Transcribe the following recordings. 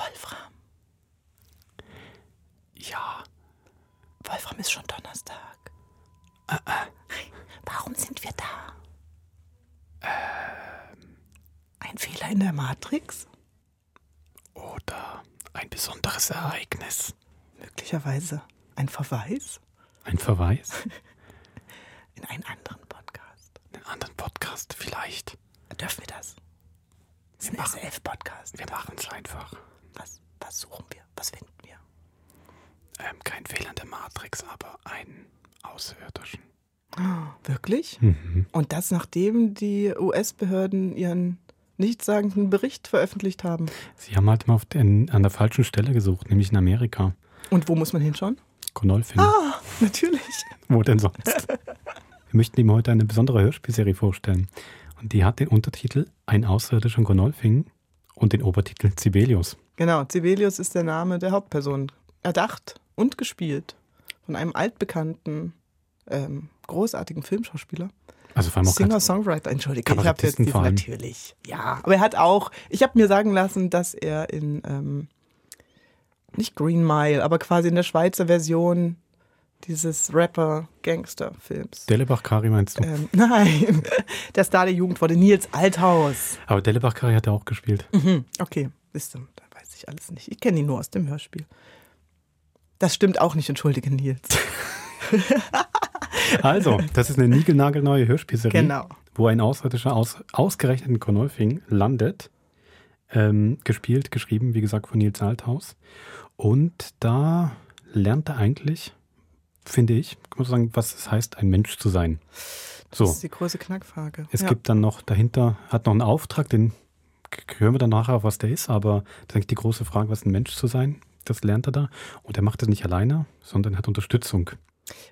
Wolfram. Ja. Wolfram ist schon Donnerstag. Warum sind wir da? Ein Fehler in der Matrix? Oder ein besonderes Ereignis. Möglicherweise ein Verweis Ein Verweis. in einen anderen Podcast. einen anderen Podcast vielleicht. Dürfen wir das? Ein machen- SF-Podcast. Wir machen es einfach. Was, was suchen wir? Was finden wir? Ähm, kein Fehler in der Matrix, aber einen Außerirdischen. Wirklich? Mhm. Und das nachdem die US-Behörden ihren nichtssagenden Bericht veröffentlicht haben. Sie haben halt mal auf den, an der falschen Stelle gesucht, nämlich in Amerika. Und wo muss man hinschauen? Konolfing. Ah, natürlich. Wo denn sonst? Wir möchten ihm heute eine besondere Hörspielserie vorstellen. Und die hat den Untertitel Ein Außerirdischer in Gonolfing und den Obertitel Sibelius. Genau, Sibelius ist der Name der Hauptperson. Erdacht und gespielt von einem altbekannten, ähm, großartigen Filmschauspieler. Also vor allem auch Singer-Songwriter, entschuldige. Ich habe jetzt natürlich. Ja, aber er hat auch, ich habe mir sagen lassen, dass er in, ähm, nicht Green Mile, aber quasi in der Schweizer Version dieses Rapper-Gangster-Films. Delebach-Kari meinst du? Ähm, nein, der Star der Jugend wurde Nils Althaus. Aber Delebach-Kari hat er auch gespielt. Mhm, okay, wisst ihr, ich alles nicht. Ich kenne ihn nur aus dem Hörspiel. Das stimmt auch nicht, entschuldige Nils. Also, das ist eine niegelnagelneue Hörspielserie, Genau. wo ein Außerirdischer aus, ausgerechnet in Konolfing landet. Ähm, gespielt, geschrieben, wie gesagt, von Nils Althaus. Und da lernt er eigentlich, finde ich, muss sagen, was es heißt, ein Mensch zu sein. So, Das ist die große Knackfrage. es ja. gibt dann noch dahinter, hat noch einen Auftrag, den hören wir dann nachher, was der ist, aber das ist eigentlich die große Frage, was ein Mensch zu sein, das lernt er da. Und er macht das nicht alleine, sondern hat Unterstützung.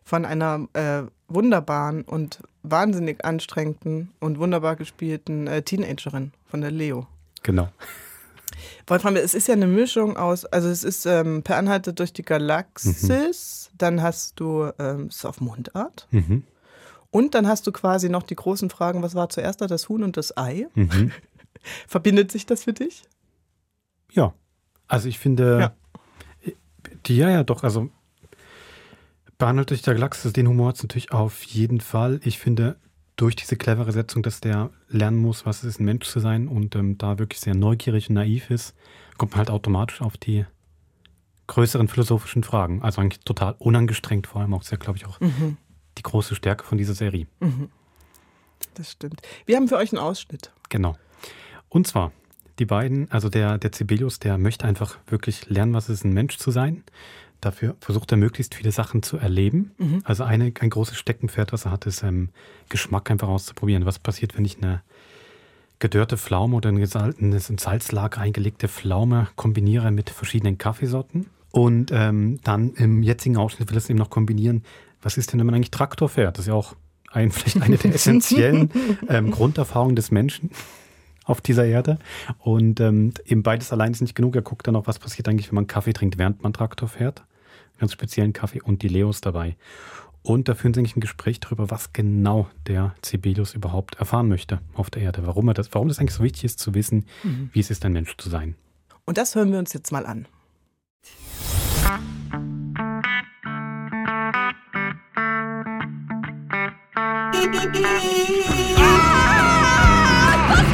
von einer äh, wunderbaren und wahnsinnig anstrengenden und wunderbar gespielten äh, Teenagerin von der Leo. Genau. Wolfram, es ist ja eine Mischung aus, also es ist ähm, per Anhalte durch die Galaxis, dann hast du ähm, auf Mundart Mhm. und dann hast du quasi noch die großen Fragen, was war zuerst da, das Huhn und das Ei? Mhm. Verbindet sich das für dich? Ja, also ich finde, die ja, ja, doch, also behandelt durch der Galaxis, den Humor hat es natürlich auf jeden Fall. Ich finde, durch diese clevere Setzung, dass der lernen muss, was es ist, ein Mensch zu sein und ähm, da wirklich sehr neugierig und naiv ist, kommt man halt automatisch auf die größeren philosophischen Fragen. Also eigentlich total unangestrengt, vor allem auch sehr, glaube ich, auch die große Stärke von dieser Serie. Das stimmt. Wir haben für euch einen Ausschnitt. Genau. Und zwar, die beiden, also der, der Sibelius, der möchte einfach wirklich lernen, was es ist, ein Mensch zu sein. Dafür versucht er möglichst viele Sachen zu erleben. Also eine, ein großes Steckenpferd, was er hat, ist ähm, Geschmack einfach auszuprobieren. Was passiert, wenn ich eine gedörrte Pflaume oder eine in Salzlager eingelegte Pflaume kombiniere mit verschiedenen Kaffeesorten? Und ähm, dann im jetzigen Ausschnitt will es eben noch kombinieren. Was ist denn, wenn man eigentlich Traktor fährt? Das ist ja auch ein, vielleicht eine der essentiellen ähm, Grunderfahrungen des Menschen auf dieser Erde. Und ähm, eben beides allein ist nicht genug. Er guckt dann noch, was passiert eigentlich, wenn man Kaffee trinkt, während man Traktor fährt. Ganz speziellen Kaffee und die Leos dabei. Und da führen sie eigentlich ein Gespräch darüber, was genau der Sibelius überhaupt erfahren möchte auf der Erde. Warum er das, warum das eigentlich so wichtig ist zu wissen, wie es ist, ein Mensch zu sein. Und das hören wir uns jetzt mal an.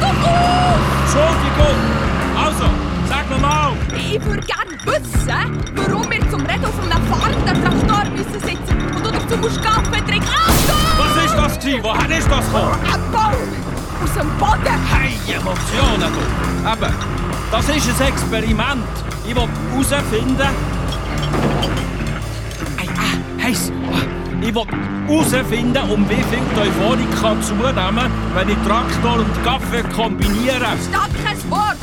Entschuldigung! Also, sag mir mal! Ich würde gerne wissen, warum wir zum Reden auf einem fahrenden Traktor müssen sitzen und du dazu musst Kaffee trinken. Achtung! Was ist das gewesen? Woher ist das gekommen? Ein Baum! Aus dem Boden! Hey, Emotionen, du! Eben, das ist ein Experiment. Ich will herausfinden... will herausfinden, um wie viel die Euphorik kann zunehmen wenn ich Traktor und Kaffee kombiniere. Statt kein Wort!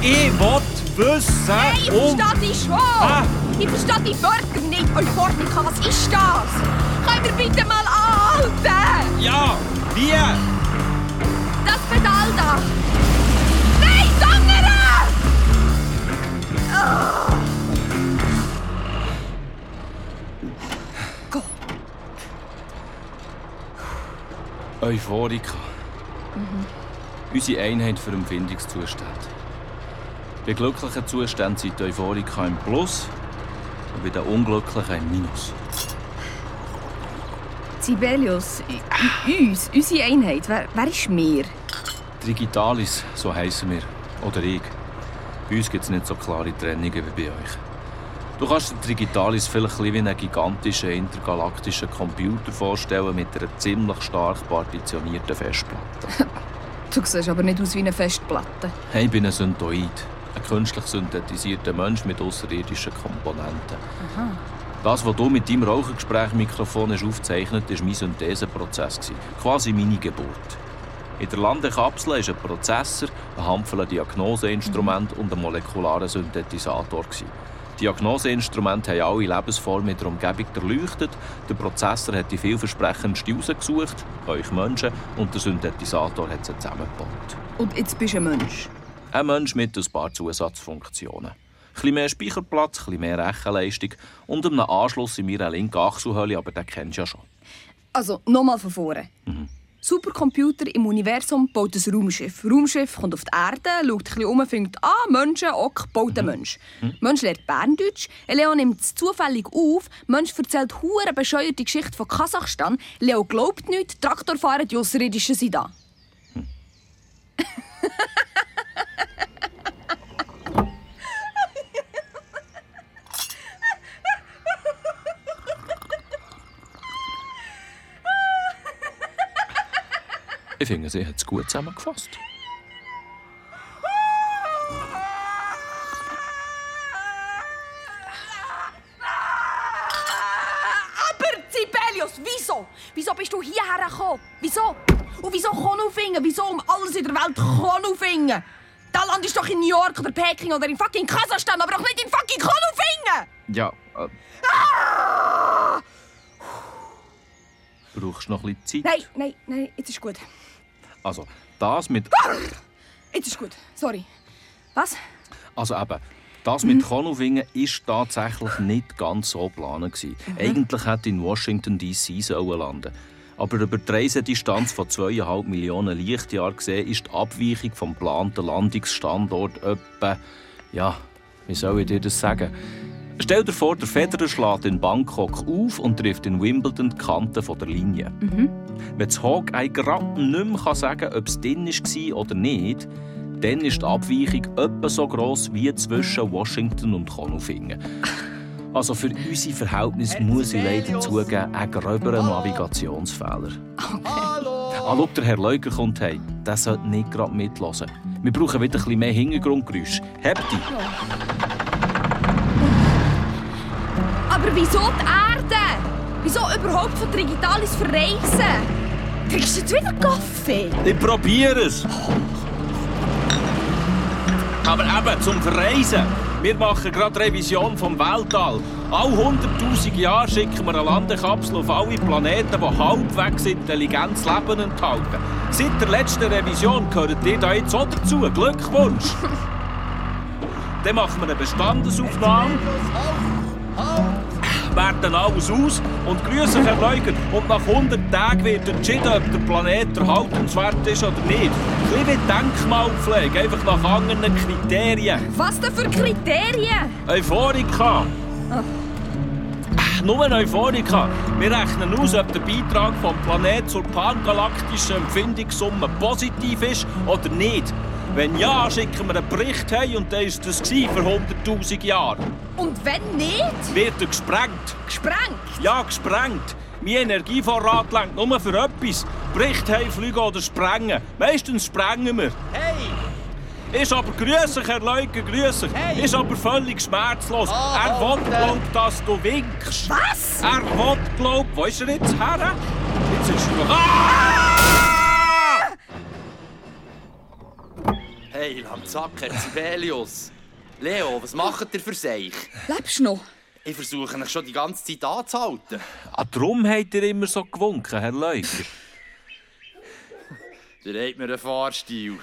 Ich will wissen, Nein, ich um... verstehe dich schon! Ah. Ich verstehe die Wörter nicht. Euphornika, was ist das? Können wir bitte mal anhalten? Ja, wie? Das Pedal da! Euphorika. Unsere Einheit für Empfindungszustand. Bei glücklichen Zuständen sind die Euphoriker im Plus und bei den unglücklichen im Minus. Sibelius, uns, unsere Einheit, wer, wer ist mir? Digitalis, so heissen wir. Oder ich. Bei uns gibt es nicht so klare Trennungen wie bei euch. Du kannst dir Digitalis vielleicht ein wie einen gigantischen intergalaktischen Computer vorstellen mit einer ziemlich stark partitionierten Festplatte. Du siehst aber nicht aus wie eine Festplatte. Ich bin ein Syntoid, ein künstlich synthetisierter Mensch mit außerirdischen Komponenten. Das, was du mit deinem Rauchergespräch-Mikrofon hast aufgezeichnet hast, war mein Syntheseprozess. Quasi meine Geburt. In der Landekapsel war ein Prozessor, ein Handvoll Diagnoseinstrument und ein molekularer Synthetisator. Die Diagnoseinstrumente haben alle Lebensformen in der Umgebung durchleuchtet. Der Prozessor hat die vielversprechendste rausgesucht, euch Menschen, und der Synthetisator hat sie zusammengebaut. Und jetzt bist du ein Mensch. Ein Mensch mit ein paar Zusatzfunktionen. Ein bisschen mehr Speicherplatz, ein bisschen mehr Rechenleistung und einen Anschluss in meiner linken Achselhöhle, aber den kennst du ja schon. Also, nochmal von vorne. Supercomputer im Universum baut ein Raumschiff. Raumschiff kommt auf die Erde, schaut ein bisschen um, findet, ah, Menschen, ok, baut ein Mensch. Mensch lernt Berndeutsch, Leo nimmt es zufällig auf, Mensch erzählt hure bescheuerte Geschichte von Kasachstan, Leo glaubt nichts, Traktorfahrer, die Außerirdischen sind da. Ich finde, sie hat es gut zusammengefasst. Aber Sibelius, wieso? Wieso bist du hierher gekommen? Wieso? Und wieso Konufingen? Wieso um alles in der Welt Konufingen? Da landest du doch in New York oder Peking oder in fucking Kasachstan, aber doch nicht in fucking Konufingen! Ja. Äh. Brauchst du noch ein bisschen Zeit? Nein, nein, nein, jetzt ist gut. Also, das mit. Jetzt ist gut. Sorry. Was? Also eben, das mit Konufingen ist tatsächlich nicht ganz so geplant. gewesen. Eigentlich hätte in Washington D.C. sollen landen. Aber über die Reisedistanz von 2,5 Millionen Lichtjahren gesehen ist die Abweichung vom geplanten Landungsstandort etwa. Ja, wie soll ich dir das sagen? Stell dir vor, der Federer schlägt in Bangkok auf und trifft in Wimbledon die Kante von der Linie. Wenn das Hawkeye gerade nicht mehr kann sagen kann, ob es drin war oder nicht, dann ist die Abweichung etwa so gross wie zwischen Washington und Konufingen. Also für unsere Verhältnisse muss ich leider zugeben, ein gröberer Navigationsfehler. Hallo! Ah, schau, der Herr Leuger kommt heim. Der sollte nicht gerade mithören. Wir brauchen wieder ein bisschen mehr Hintergrundgeräusch. Habt ihr? Aber wieso die Erde? Wieso überhaupt von Digitalis verreisen? Kriegst du jetzt wieder Kaffee? Ich probiere es. Aber eben, zum Verreisen. Wir machen gerade Revision vom Weltall. All 100'000 Jahre schicken wir eine Landekapsel auf alle Planeten, die halbwegs intelligentes Leben enthalten. Seit der letzten Revision gehört ihr da jetzt auch dazu. Glückwunsch! Dann machen wir eine Bestandesaufnahme, werten alles aus und grüßen Herr Leuger. Und nach 100 Tagen wird entschieden, ob der Planet erhaltenswert ist oder nicht. Ein bisschen Denkmalpflege, einfach nach anderen Kriterien. Was denn für Kriterien? Euphorika. Nur Euphorika. Wir rechnen aus, ob der Beitrag vom Planet zur pangalaktischen Empfindungssumme positiv ist oder nicht. Wenn ja, schicken wir einen Bericht hey und dann ist das für 100'000 Jahre. Und wenn nicht? Wird er gesprengt. Gesprengt? Ja, gesprengt. Mein Energievorrat lenkt nur für etwas. Bericht hey, fliegen oder sprengen. Meistens sprengen wir. Hey! Ist aber grüßig, Herr Leuke, grüßig. Hey! Ist aber völlig schmerzlos. Ah, er will, und, glaub, dass du winkst. Was? Er will, glaub, wo ist er jetzt her? Jetzt ist er... Ah! Hey, Lamzack, Herr Sibelius. Leo, was macht ihr für sich? Lebst du noch? Ich versuche euch schon die ganze Zeit anzuhalten. Ah, darum habt ihr immer so gewunken, Herr Leuker. Ihr habt mir einen Fahrstil.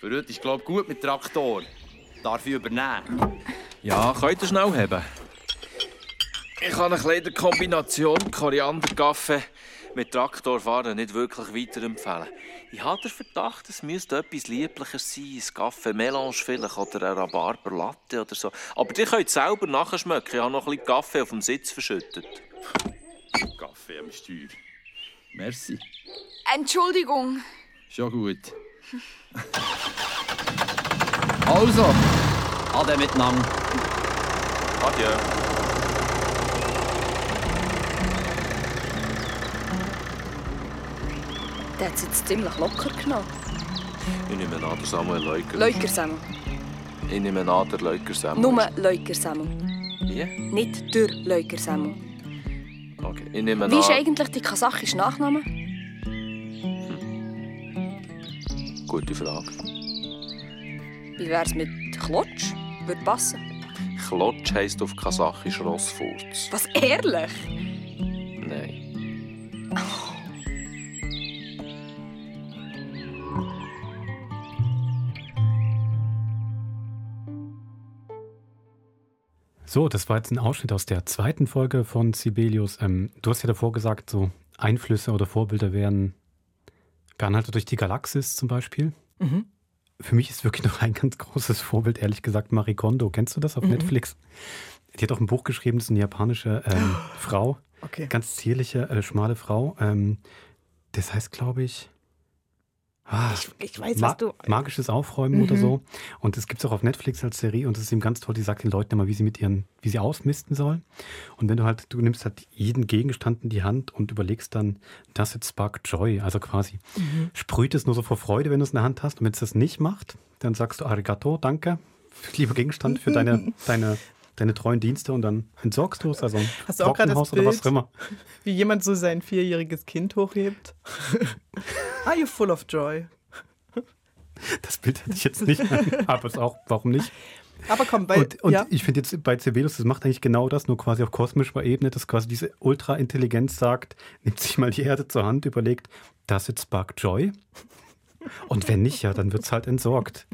Für heute ist, glaube ich, gut mit Traktor. Darf ich übernehmen? Ja, könnt ihr schnell haben? Ich habe eine kleine Kombination Koriander, Kaffee, mit Traktorfahren nicht wirklich weiterempfehlen. Ich habe den Verdacht, es müsste etwas Liebliches sein. Ein Kaffee Melange vielleicht oder ein Rhabarber Latte oder so. Aber ihr könnt selber nachschmecken. Ich habe noch ein bisschen Kaffee auf dem Sitz verschüttet. Kaffee am Steuer. Merci. Entschuldigung. Schon gut. also, ade miteinander. Adieu. Der hat es jetzt ziemlich locker genommen. Ich nehme an, der Samuel Leuker. Leukersemmel. Ich nehme an, der Leuker Samuel. Nur. Wie? Nicht der Leukersemmel. Okay. Ich nehme an... Wie ist eigentlich die kasachische Nachname? Gute Frage. Wie wär's mit Klotsch? Würde passen. Klotsch heisst auf Kasachisch Rossfurz. Was, ehrlich? Nein. So, das war jetzt ein Ausschnitt aus der zweiten Folge von Sibelius. Ähm, du hast ja davor gesagt, so Einflüsse oder Vorbilder wären beanhaltet durch die Galaxis zum Beispiel. Mhm. Für mich ist wirklich noch ein ganz großes Vorbild, ehrlich gesagt, Marie Kondo. Kennst du das auf Mhm. Netflix? Die hat auch ein Buch geschrieben, das ist eine japanische ähm, Frau, Okay. ganz zierliche, äh, schmale Frau. Ähm, das heißt, glaube ich, ah, Ich, ich weiß, was du. magisches Aufräumen oder Mhm. so. Und das gibt es auch auf Netflix als Serie und das ist eben ganz toll. Die sagt den Leuten immer, wie sie mit ihren, wie sie ausmisten sollen. Und wenn du halt, du nimmst halt jeden Gegenstand in die Hand und überlegst dann, does it spark joy? Also quasi, Mhm. sprüht es nur so vor Freude, wenn du es in der Hand hast. Und wenn es das nicht macht, dann sagst du Arigato, danke, lieber Gegenstand, für deine, deine, deine treuen Dienste und dann entsorgst du es. Also ein Hast du auch gerade das Trockenhaus oder was Bild? auch immer. Wie jemand so sein vierjähriges Kind hochhebt. Are you full of joy? Das Bild hätte ich jetzt nicht, aber es auch, warum nicht? Aber komm, bei. Und, und ja. ich finde jetzt bei Cebelius, das macht eigentlich genau das, nur quasi auf kosmischer Ebene, dass quasi diese Ultra-Intelligenz sagt, nimmt sich mal die Erde zur Hand, überlegt, das it spark joy? Und wenn nicht, ja, dann wird es halt entsorgt.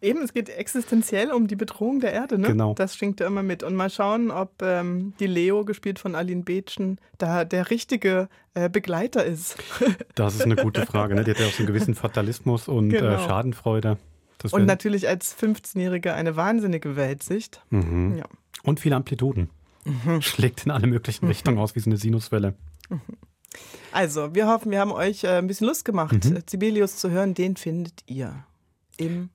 Eben, es geht existenziell um die Bedrohung der Erde, ne? Genau. Das schwingt ja immer mit. Und mal schauen, ob ähm, die Leo, gespielt von Aline Bethschen, da der richtige äh, Begleiter ist. Das ist eine gute Frage. Ne? Die hat ja auch so einen gewissen Fatalismus und Genau. äh, Schadenfreude. Das Und natürlich als 15-Jähriger eine wahnsinnige Weltsicht. mhm. Ja. Und viele Amplituden. Schlägt in alle möglichen Richtungen aus wie so eine Sinuswelle. Also, wir hoffen, wir haben euch äh, ein bisschen Lust gemacht, Mhm. Sibelius zu hören. Den findet ihr im.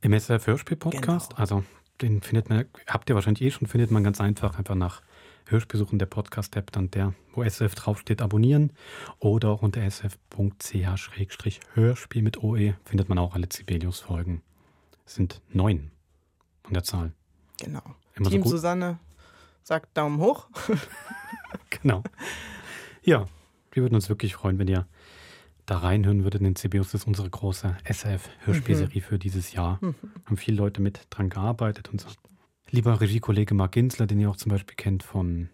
Im SF Hörspiel-Podcast, Genau. also den findet man, habt ihr wahrscheinlich eh schon, findet man ganz einfach, einfach nach Hörspiel suchen, der Podcast-App, dann der, wo SF draufsteht, abonnieren oder auch unter sf.ch-hörspiel mit OE findet man auch alle Sibelius-Folgen. Es sind neun an der Zahl. Genau. Immer so Team gut. Susanne sagt Daumen hoch. Genau. Ja, wir würden uns wirklich freuen, wenn ihr da reinhören würdet. Denn Sibelius Das ist unsere große SF-Hörspielserie für dieses Jahr. Haben viele Leute mit dran gearbeitet. Unser lieber Regiekollege Mark Ginsler, den ihr auch zum Beispiel kennt von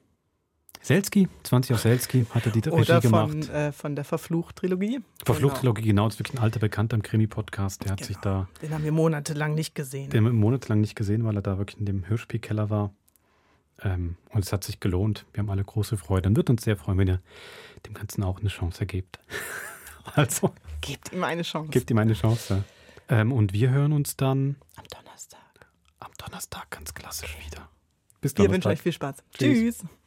Selski, 20 auf Selski, hat er die Regie Oder gemacht. von, äh, von der Verflucht-Trilogie. Verflucht-Trilogie, genau. Das ist wirklich ein alter Bekannter im Krimi-Podcast. Der hat sich Genau. da Den haben wir monatelang nicht gesehen. den haben wir monatelang nicht gesehen, weil er da wirklich in dem Hörspielkeller war. Ähm, und es hat sich gelohnt. Wir haben alle große Freude. Und wird uns sehr freuen, wenn ihr dem Ganzen auch eine Chance ergebt. also, Gebt ihm eine Chance. gebt ihm eine Chance. Ähm, und wir hören uns dann Am Donnerstag. am Donnerstag ganz klassisch wieder. Bis Wir Donnerstag. wünschen euch viel Spaß. Tschüss. Tschüss.